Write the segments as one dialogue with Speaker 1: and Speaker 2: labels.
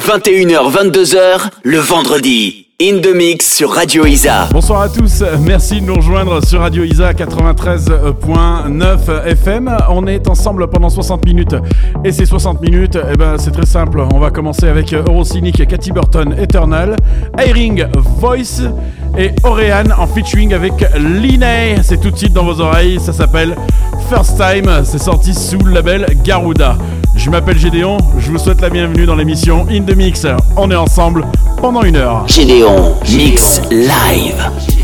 Speaker 1: 21h, 22h, le vendredi. In the Mix sur Radio Isa.
Speaker 2: Bonsoir à tous, merci de nous rejoindre sur Radio Isa 93.9 FM. On est ensemble pendant 60 minutes et ces 60 minutes, eh ben, c'est très simple. On va commencer avec Eurocynic, Cathy Burton, Eternal, Airing, Voice et Orean en featuring avec Linné. C'est tout de suite dans vos oreilles, ça s'appelle First Time, c'est sorti sous le label Garuda. Je m'appelle Gédéon, je vous souhaite la bienvenue dans l'émission In the Mix. On est ensemble pendant une heure.
Speaker 1: Gédéon Mix Live.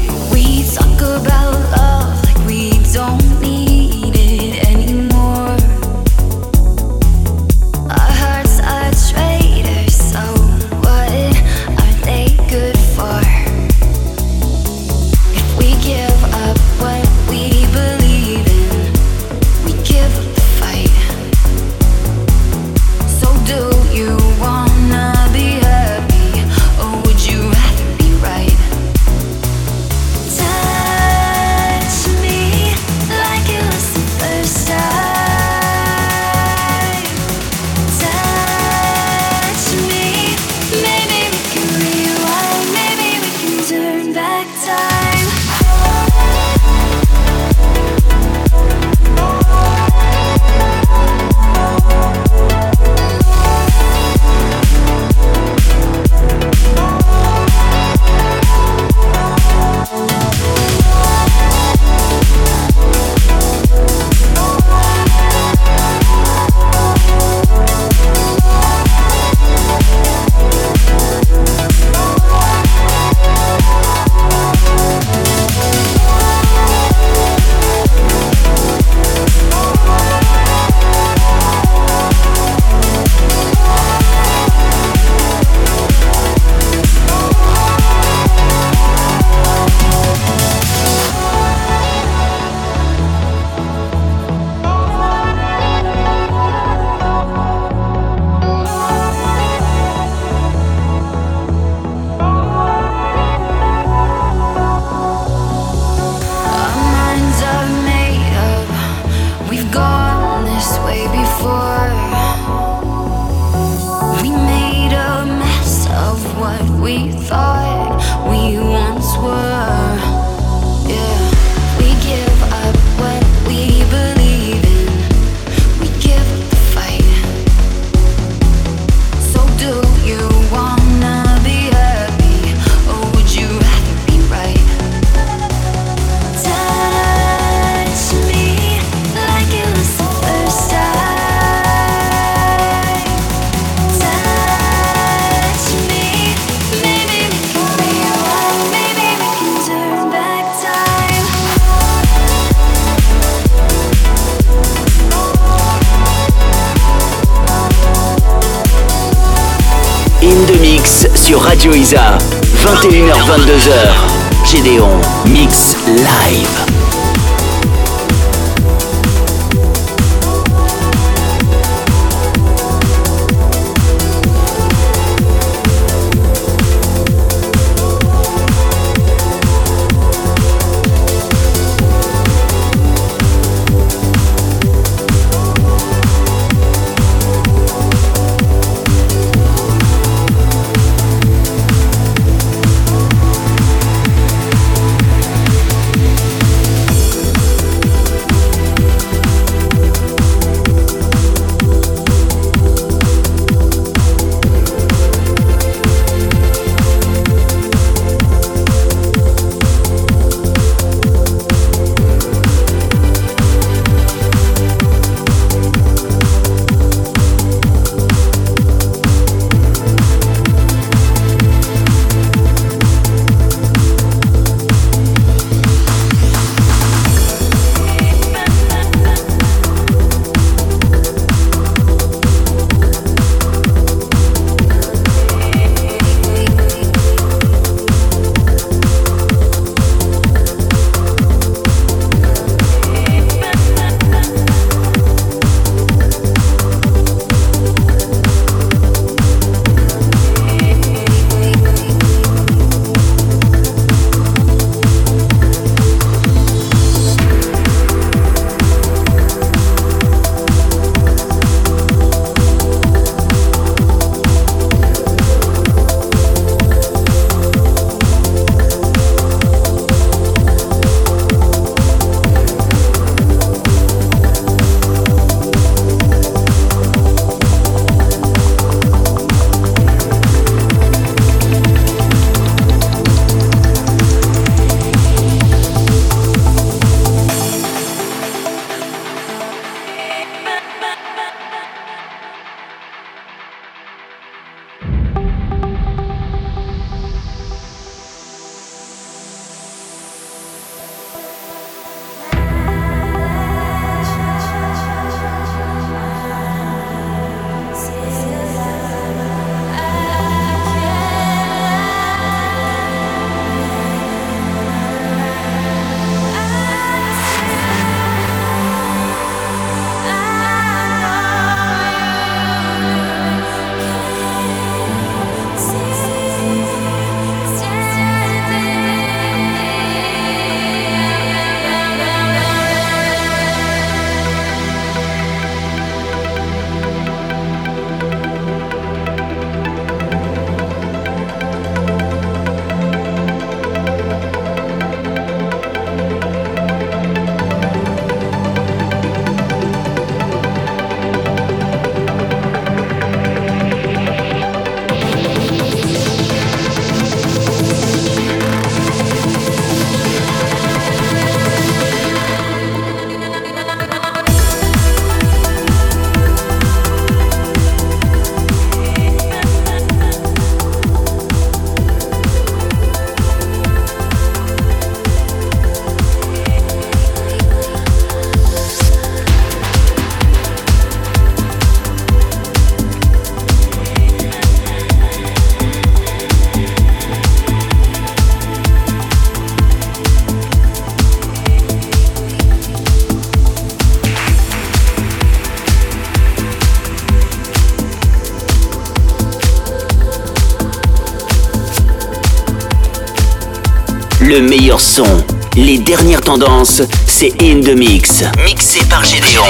Speaker 3: Les dernières tendances, c'est In The Mix. Mixé par Gédéon.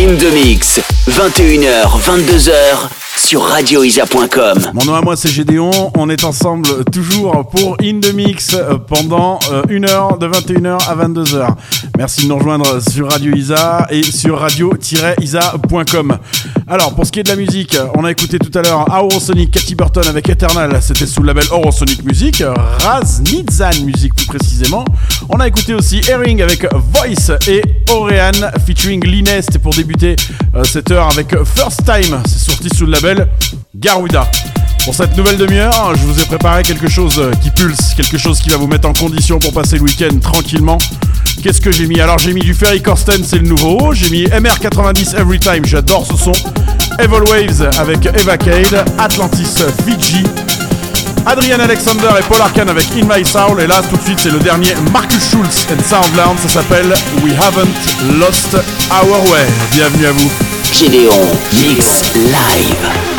Speaker 4: In the Mix, 21h, 22h sur radioisa.com.
Speaker 2: Mon nom à moi c'est Gédéon, on est ensemble toujours pour In The Mix euh, pendant euh, une heure de 21h à 22h. Merci de nous rejoindre sur Radio Isa et sur radio-isa.com. Alors pour ce qui est de la musique, on a écouté tout à l'heure Aurosonic, Cathy Burton avec Eternal, c'était sous le label Aurosonic Music, Raz Nizan Music plus précisément. On a écouté aussi Herring avec Voice et Orean featuring Linest pour débuter euh, cette heure avec First Time, c'est sorti sous le label Garuda. Pour cette nouvelle demi-heure, je vous ai préparé quelque chose qui pulse, quelque chose qui va vous mettre en condition pour passer le week-end tranquillement. Qu'est-ce que j'ai mis? Alors j'ai mis du Ferry Corsten, c'est le nouveau. J'ai mis MR90 Every Time, j'adore ce son. Evil Waves avec Evacade, Atlantis Fiji, Adrian Alexander et Paul Arkan avec In My Soul. Et là, tout de suite, c'est le dernier Marcus Schulz and Soundland. Ça s'appelle We Haven't Lost Our Way. Bienvenue à vous.
Speaker 4: Gédéon Mix Live.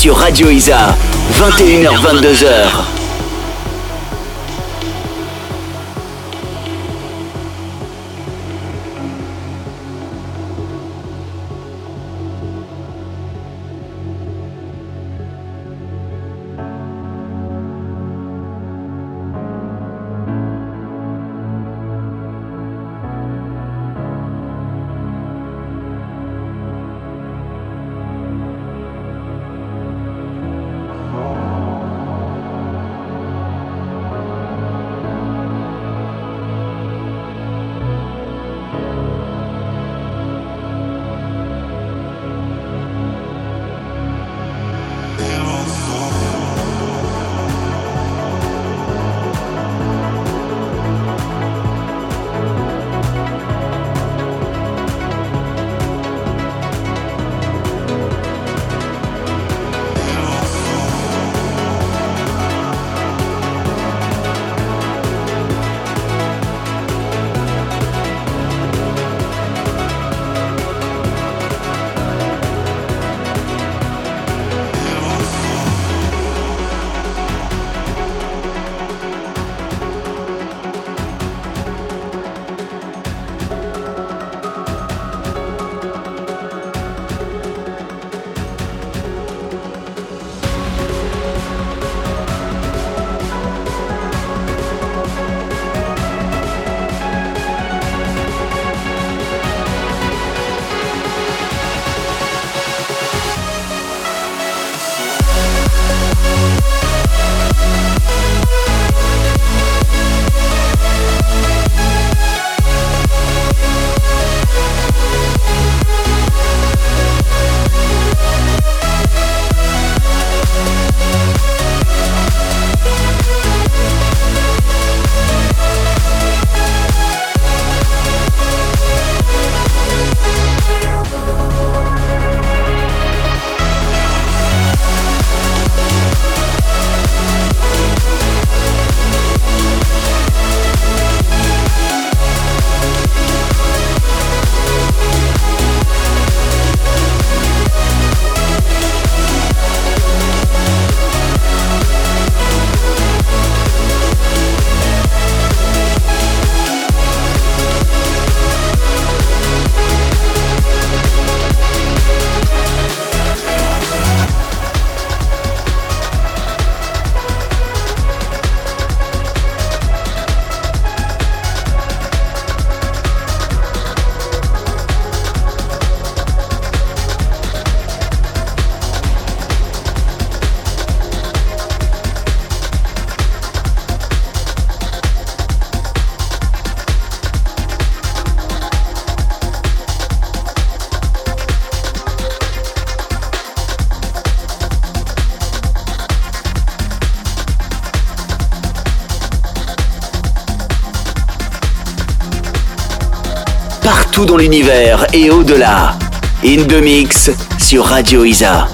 Speaker 4: Sur Radio Isa, 21h-22h. Dans l'univers et au-delà. In the Mix sur Radio Isa.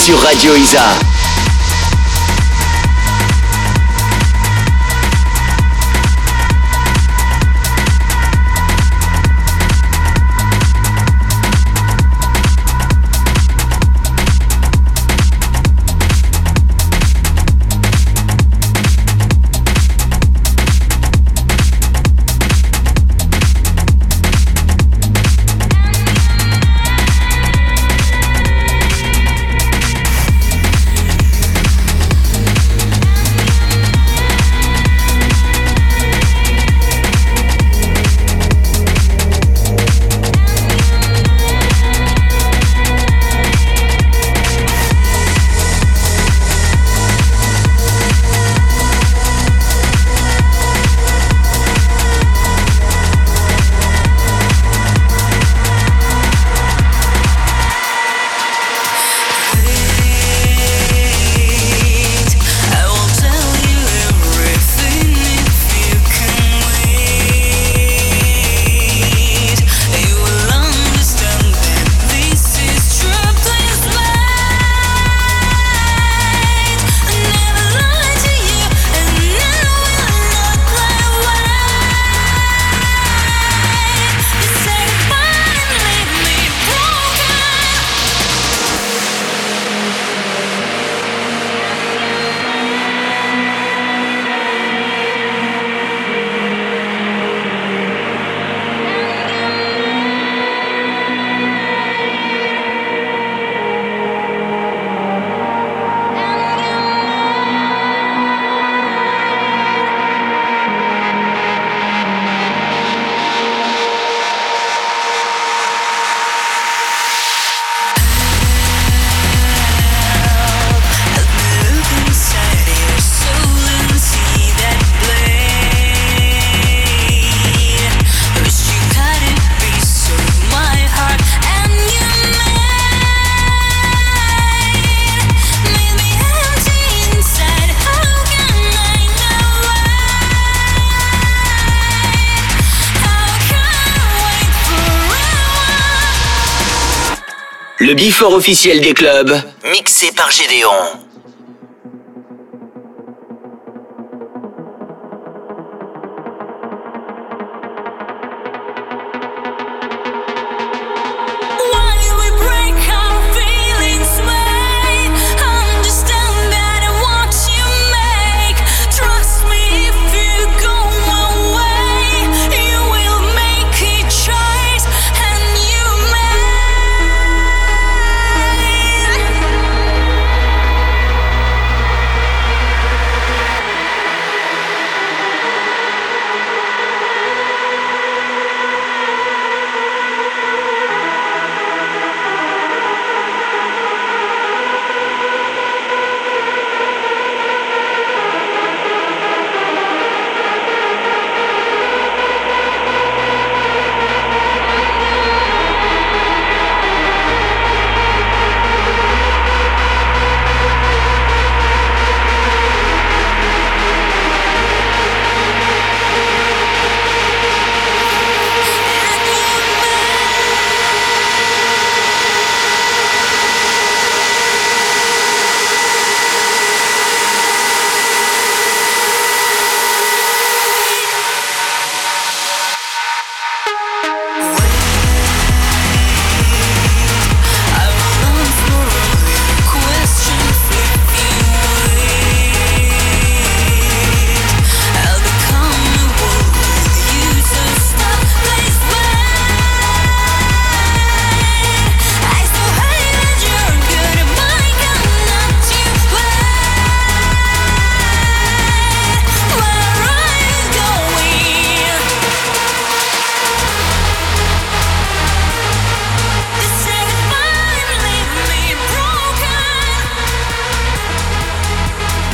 Speaker 4: Sur Radio Isa.
Speaker 3: Bifort officiel des clubs, mixé par Gédéon.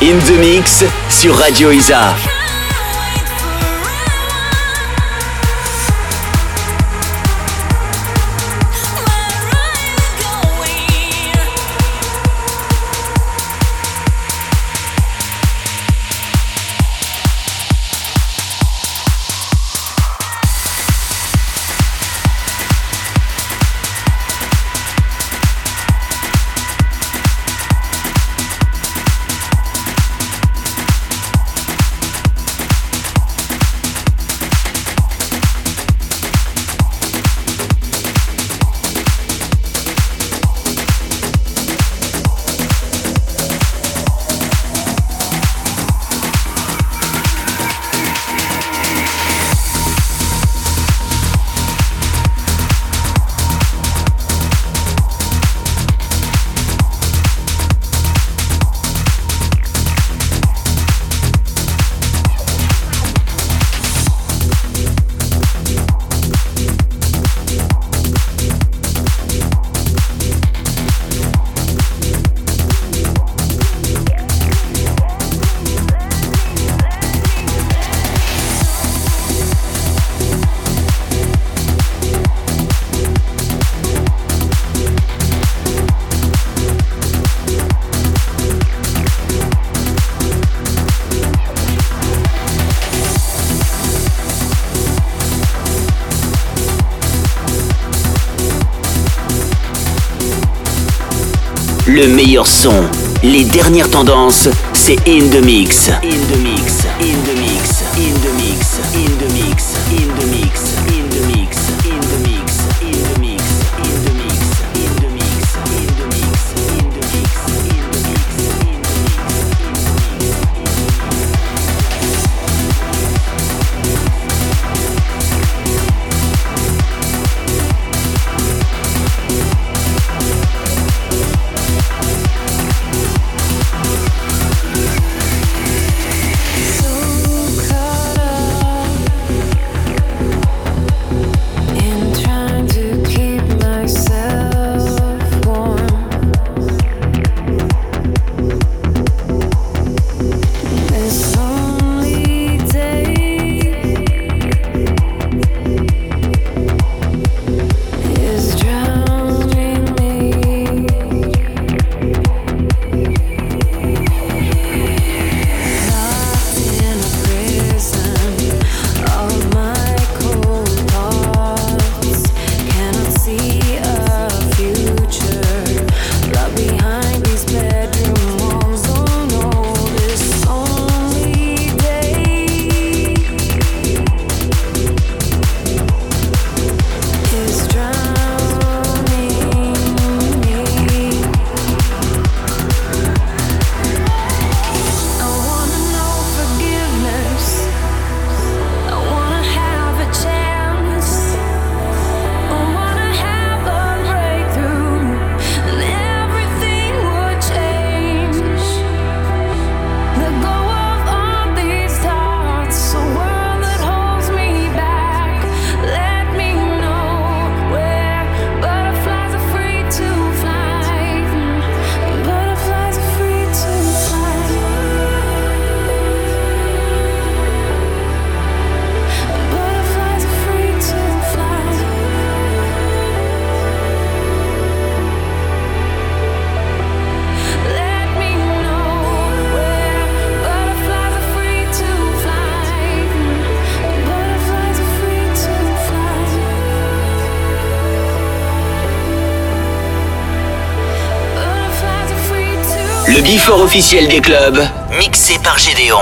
Speaker 3: In the Mix sur Radio Isa. Les dernières tendances, c'est In The Mix. In The Mix, In The Mix, In The Mix, In The Mix, Le bifort officiel des clubs, mixé par Gédéon.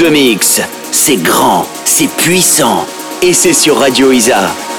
Speaker 1: The Mix, c'est grand, c'est puissant et c'est sur Radio Isa.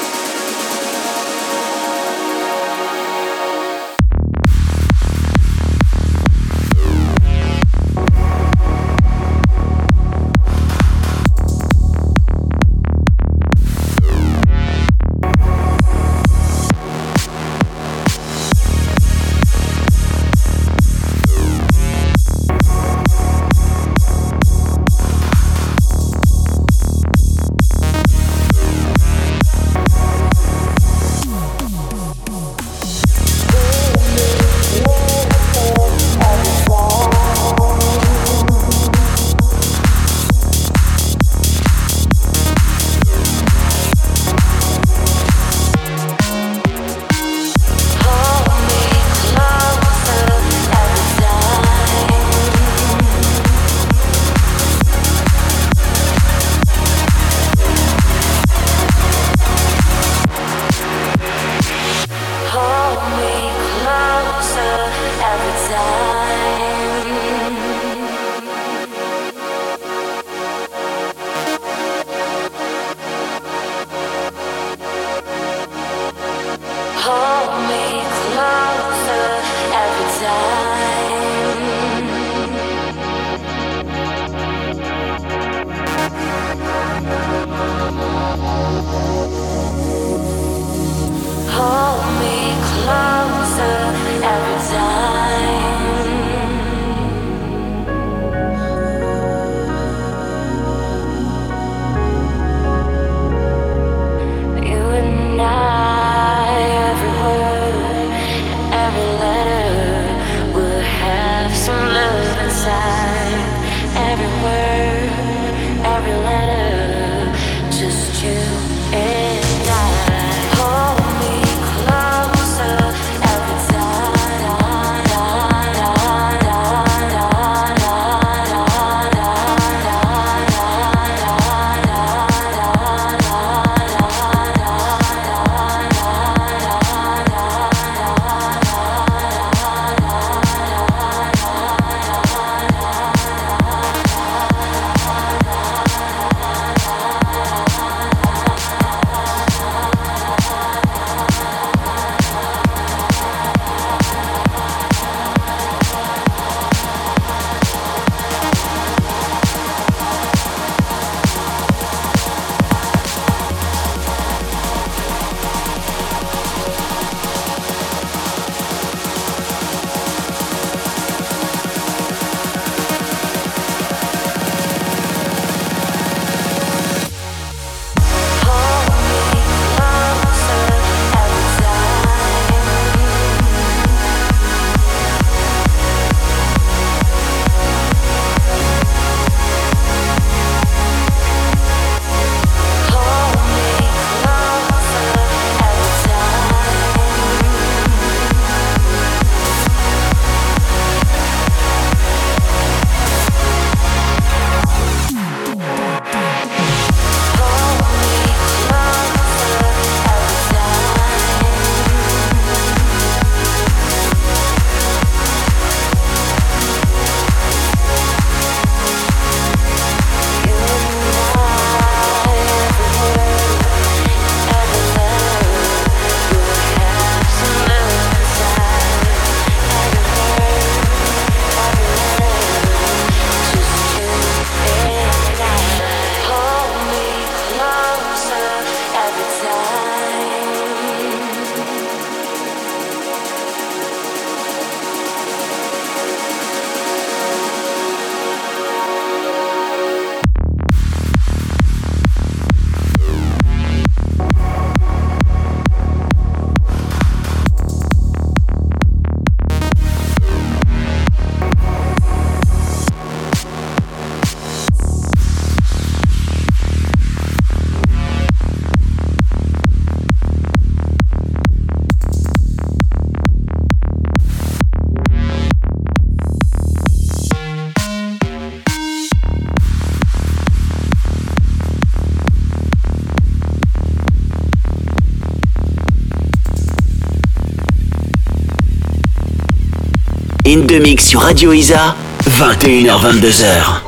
Speaker 1: In mix sur Radio Isa
Speaker 4: 21h22h.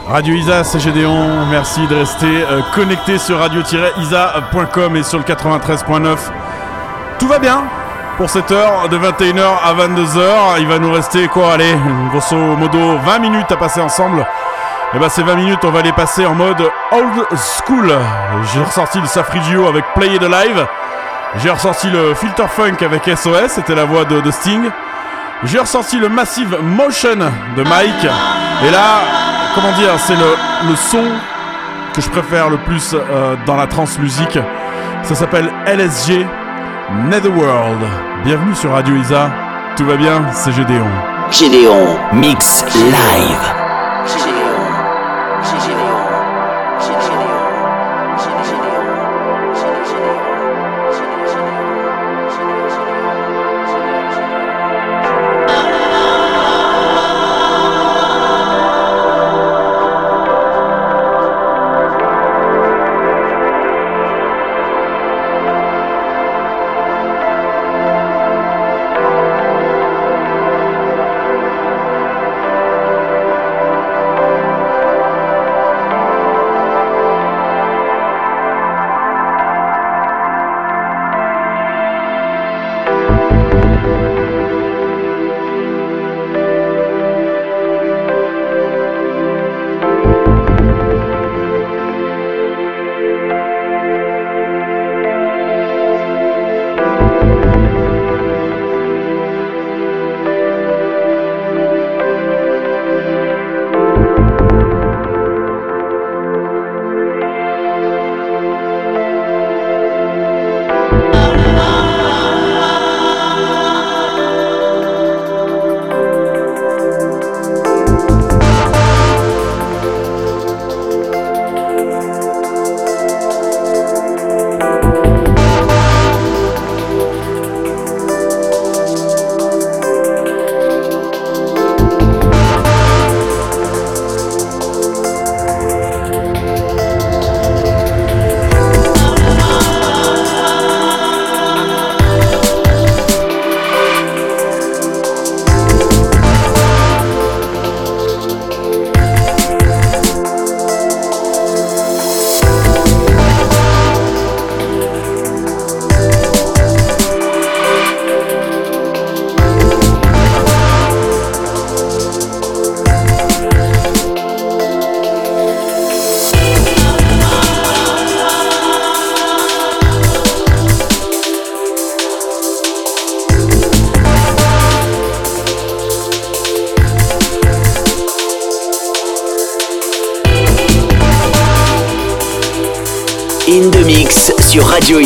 Speaker 2: Radio Isa, c'est Gédéon. Merci de rester euh, connecté sur radio-isa.com et sur le 93.9. Tout va bien pour cette heure de 21h à 22h. Il va nous rester quoi Allez, grosso modo 20 minutes à passer ensemble. Et eh bah ben, ces 20 minutes, on va les passer en mode old school. J'ai ressorti le Safrigio avec Play It Alive. J'ai ressorti le Filter Funk avec SOS, c'était la voix de Sting. J'ai ressorti le Massive Motion de Mike. Et là, comment dire, c'est le, le son que je préfère le plus euh, dans la trance musique. Ça s'appelle LSG Netherworld. Bienvenue sur Radio Isa. Tout va bien, c'est Gédéon.
Speaker 4: Gédéon Mix Live. sur Radio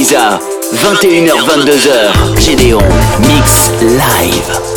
Speaker 4: Isa. 21h-22h, Gédéon, Mix Live.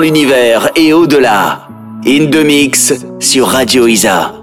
Speaker 3: L'univers et au-delà. In the Mix sur Radio Isa.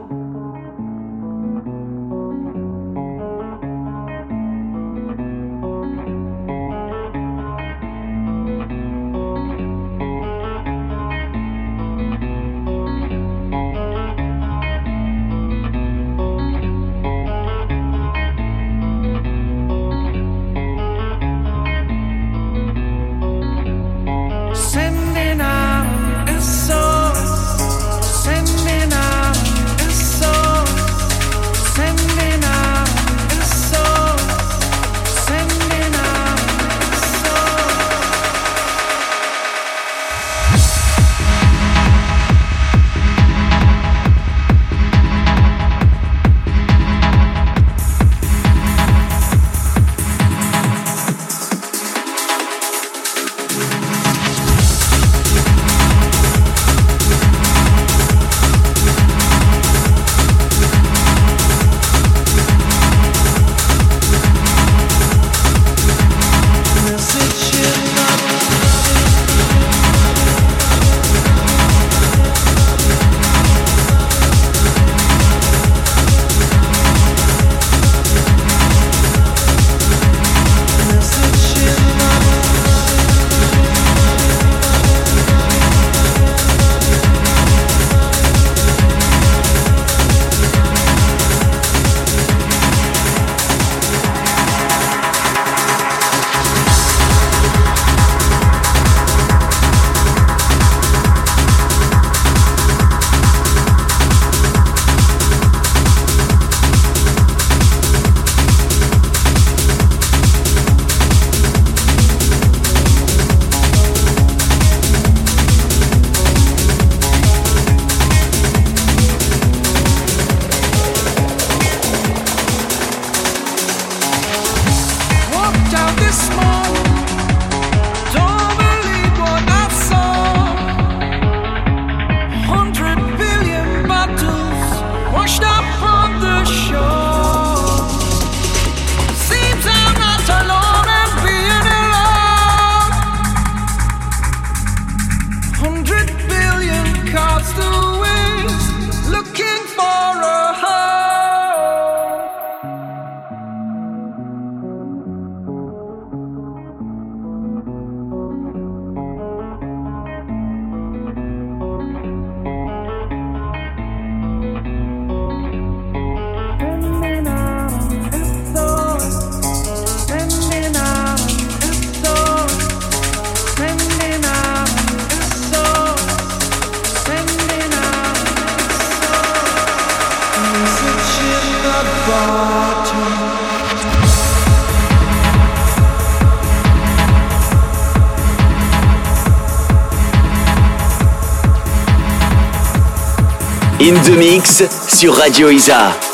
Speaker 3: In the Mix sur Radio Isa.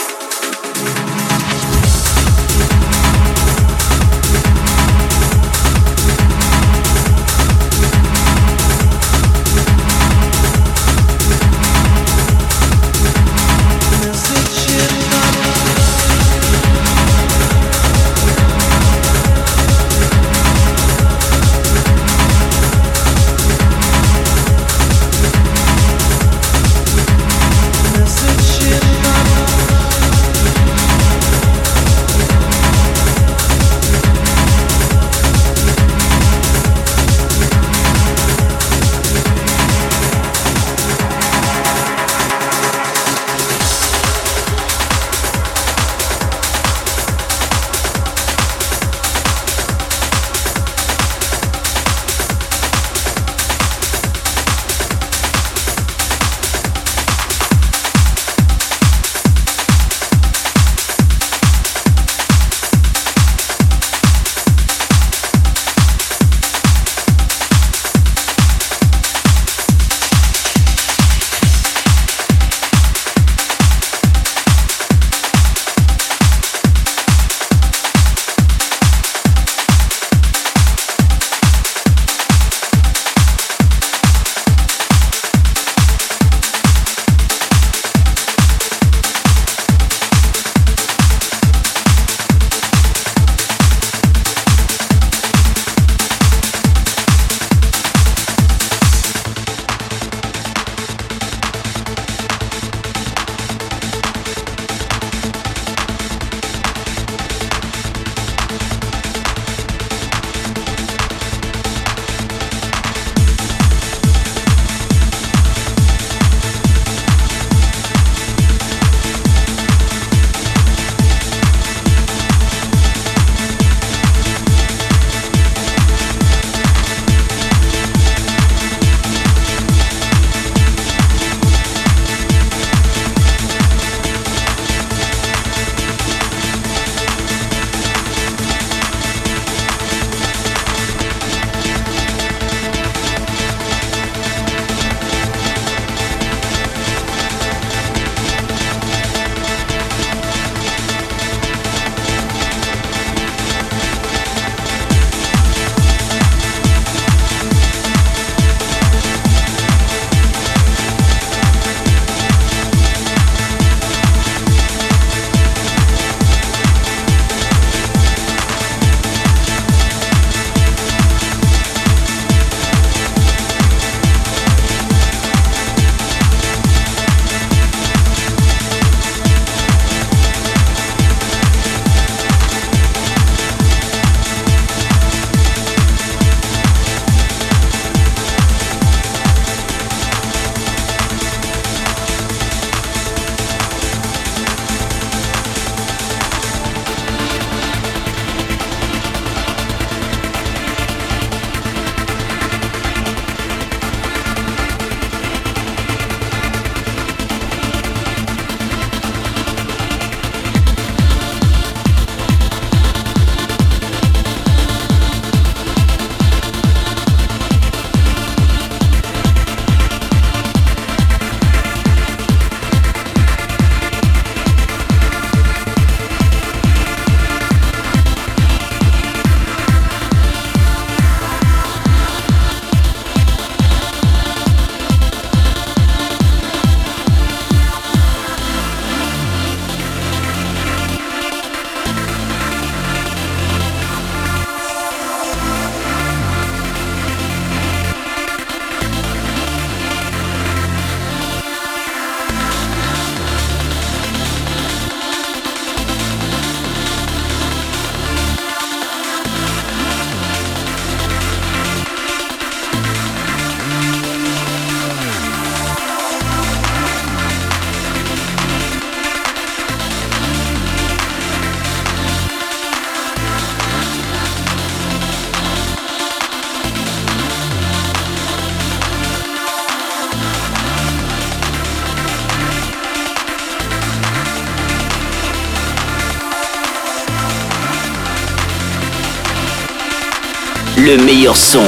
Speaker 4: Le meilleur son,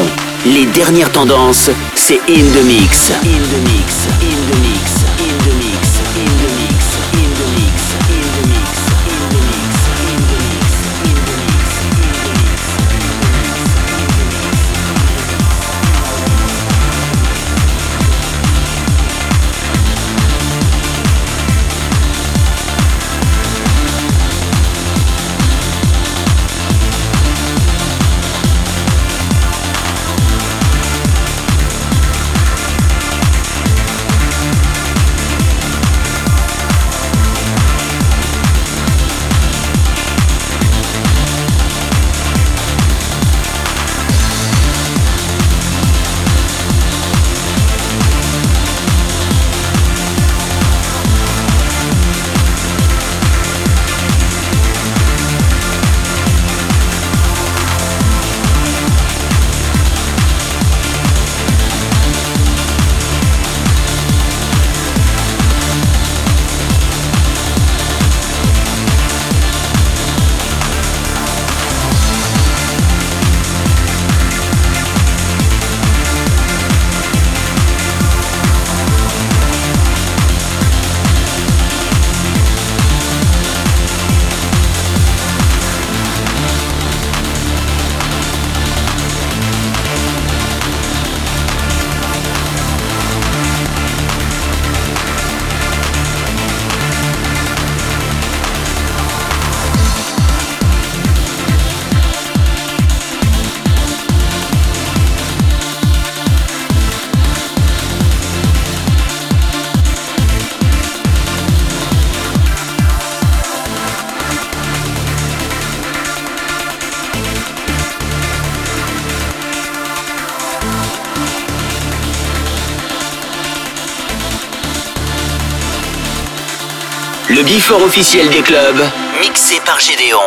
Speaker 4: les dernières tendances, c'est In The Mix. In The Mix, In The Mix, Le bifort officiel des clubs, mixé par Gédéon.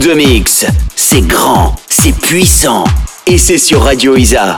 Speaker 4: The Mix, c'est grand, c'est puissant et c'est sur Radio Isa.